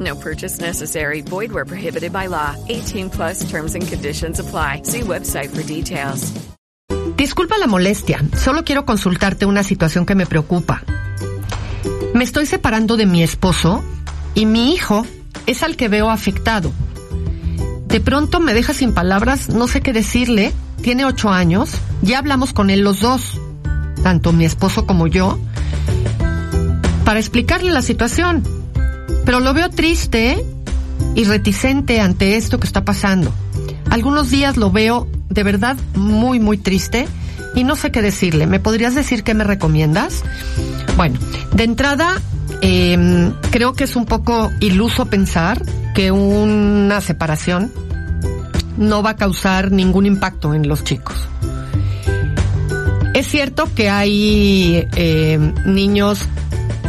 No purchase necessary. Void where prohibited by law. 18 plus terms and conditions apply. See website for details. Disculpa la molestia. Solo quiero consultarte una situación que me preocupa. Me estoy separando de mi esposo y mi hijo es al que veo afectado. De pronto me deja sin palabras, no sé qué decirle. Tiene ocho años. Ya hablamos con él los dos, tanto mi esposo como yo para explicarle la situación. Pero lo veo triste y reticente ante esto que está pasando. Algunos días lo veo de verdad muy, muy triste y no sé qué decirle. ¿Me podrías decir qué me recomiendas? Bueno, de entrada, eh, creo que es un poco iluso pensar que una separación no va a causar ningún impacto en los chicos. Es cierto que hay eh, niños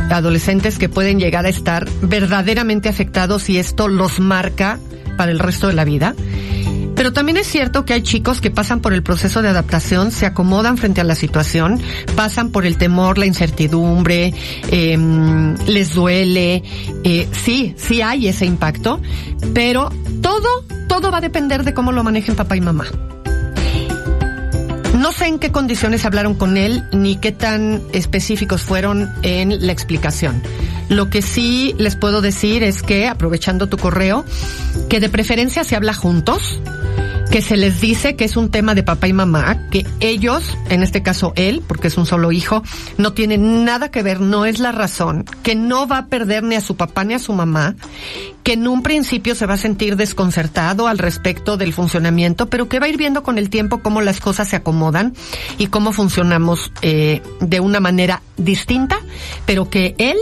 adolescentes que pueden llegar a estar verdaderamente afectados y esto los marca para el resto de la vida. Pero también es cierto que hay chicos que pasan por el proceso de adaptación, se acomodan frente a la situación, pasan por el temor, la incertidumbre, eh, les duele. Eh, sí, sí hay ese impacto, pero todo, todo va a depender de cómo lo manejen papá y mamá. No sé en qué condiciones hablaron con él ni qué tan específicos fueron en la explicación. Lo que sí les puedo decir es que, aprovechando tu correo, que de preferencia se habla juntos, que se les dice que es un tema de papá y mamá, que ellos, en este caso él, porque es un solo hijo, no tienen nada que ver, no es la razón, que no va a perder ni a su papá ni a su mamá, que en un principio se va a sentir desconcertado al respecto del funcionamiento, pero que va a ir viendo con el tiempo cómo las cosas se acomodan y cómo funcionamos eh, de una manera distinta, pero que él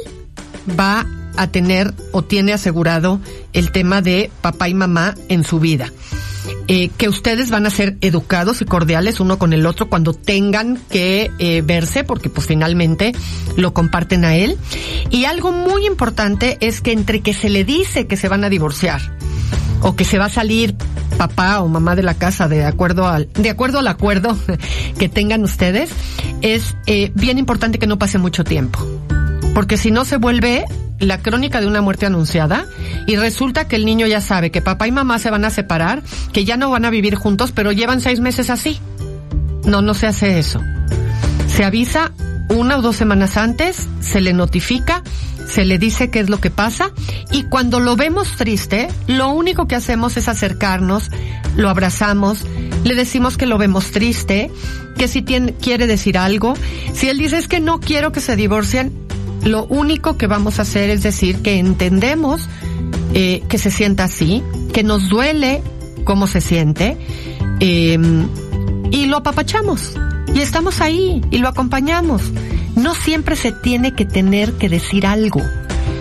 va a tener o tiene asegurado el tema de papá y mamá en su vida. Eh, que ustedes van a ser educados y cordiales uno con el otro cuando tengan que eh, verse, porque pues finalmente lo comparten a él. Y algo muy importante es que entre que se le dice que se van a divorciar o que se va a salir papá o mamá de la casa de acuerdo al de acuerdo al acuerdo que tengan ustedes es eh, bien importante que no pase mucho tiempo porque si no se vuelve la crónica de una muerte anunciada y resulta que el niño ya sabe que papá y mamá se van a separar, que ya no van a vivir juntos, pero llevan seis meses así. No, no se hace eso. Se avisa una o dos semanas antes, se le notifica, se le dice qué es lo que pasa y cuando lo vemos triste, lo único que hacemos es acercarnos, lo abrazamos, le decimos que lo vemos triste, que si tiene, quiere decir algo. Si él dice es que no quiero que se divorcien, lo único que vamos a hacer es decir que entendemos eh, que se sienta así, que nos duele cómo se siente, eh, y lo apapachamos. Y estamos ahí y lo acompañamos. No siempre se tiene que tener que decir algo.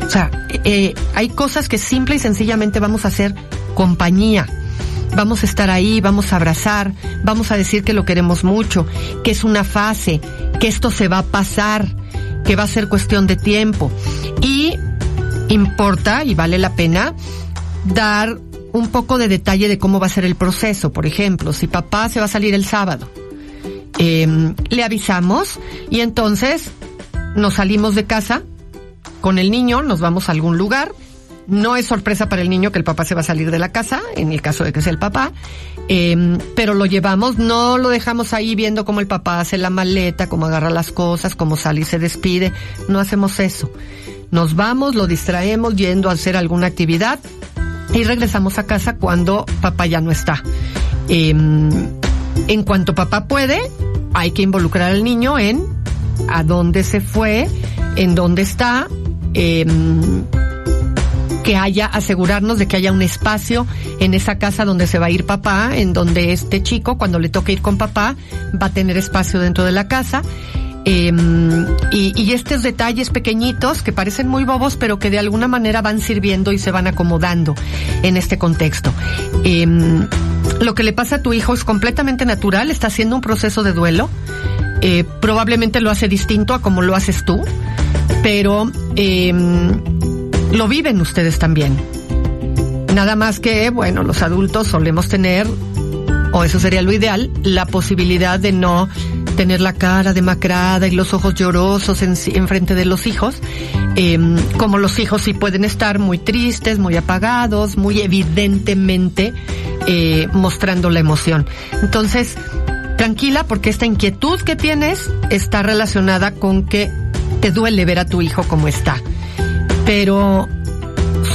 O sea, eh, hay cosas que simple y sencillamente vamos a hacer compañía. Vamos a estar ahí, vamos a abrazar, vamos a decir que lo queremos mucho, que es una fase, que esto se va a pasar, que va a ser cuestión de tiempo. Y importa y vale la pena dar un poco de detalle de cómo va a ser el proceso. Por ejemplo, si papá se va a salir el sábado, eh, le avisamos y entonces nos salimos de casa con el niño, nos vamos a algún lugar. No es sorpresa para el niño que el papá se va a salir de la casa, en el caso de que sea el papá, eh, pero lo llevamos, no lo dejamos ahí viendo cómo el papá hace la maleta, cómo agarra las cosas, cómo sale y se despide. No hacemos eso. Nos vamos, lo distraemos yendo a hacer alguna actividad y regresamos a casa cuando papá ya no está. Eh, en cuanto papá puede, hay que involucrar al niño en a dónde se fue, en dónde está, em, que haya, asegurarnos de que haya un espacio en esa casa donde se va a ir papá, en donde este chico, cuando le toque ir con papá, va a tener espacio dentro de la casa. Em, y, y, estos detalles pequeñitos que parecen muy bobos, pero que de alguna manera van sirviendo y se van acomodando en este contexto. Em, lo que le pasa a tu hijo es completamente natural, está haciendo un proceso de duelo. Eh, probablemente lo hace distinto a como lo haces tú, pero eh, lo viven ustedes también. Nada más que, bueno, los adultos solemos tener, o eso sería lo ideal, la posibilidad de no tener la cara demacrada y los ojos llorosos en, en frente de los hijos, eh, como los hijos sí pueden estar muy tristes, muy apagados, muy evidentemente eh, mostrando la emoción. Entonces, tranquila porque esta inquietud que tienes está relacionada con que te duele ver a tu hijo como está. Pero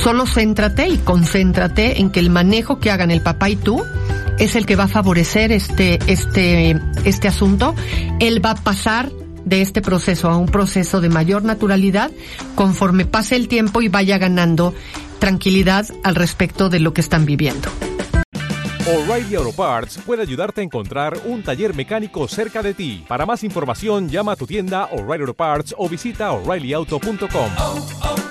solo céntrate y concéntrate en que el manejo que hagan el papá y tú es el que va a favorecer este, este, este asunto. Él va a pasar de este proceso a un proceso de mayor naturalidad conforme pase el tiempo y vaya ganando tranquilidad al respecto de lo que están viviendo. O'Reilly Auto Parts puede ayudarte a encontrar un taller mecánico cerca de ti. Para más información, llama a tu tienda O'Reilly Auto Parts o visita oreillyauto.com.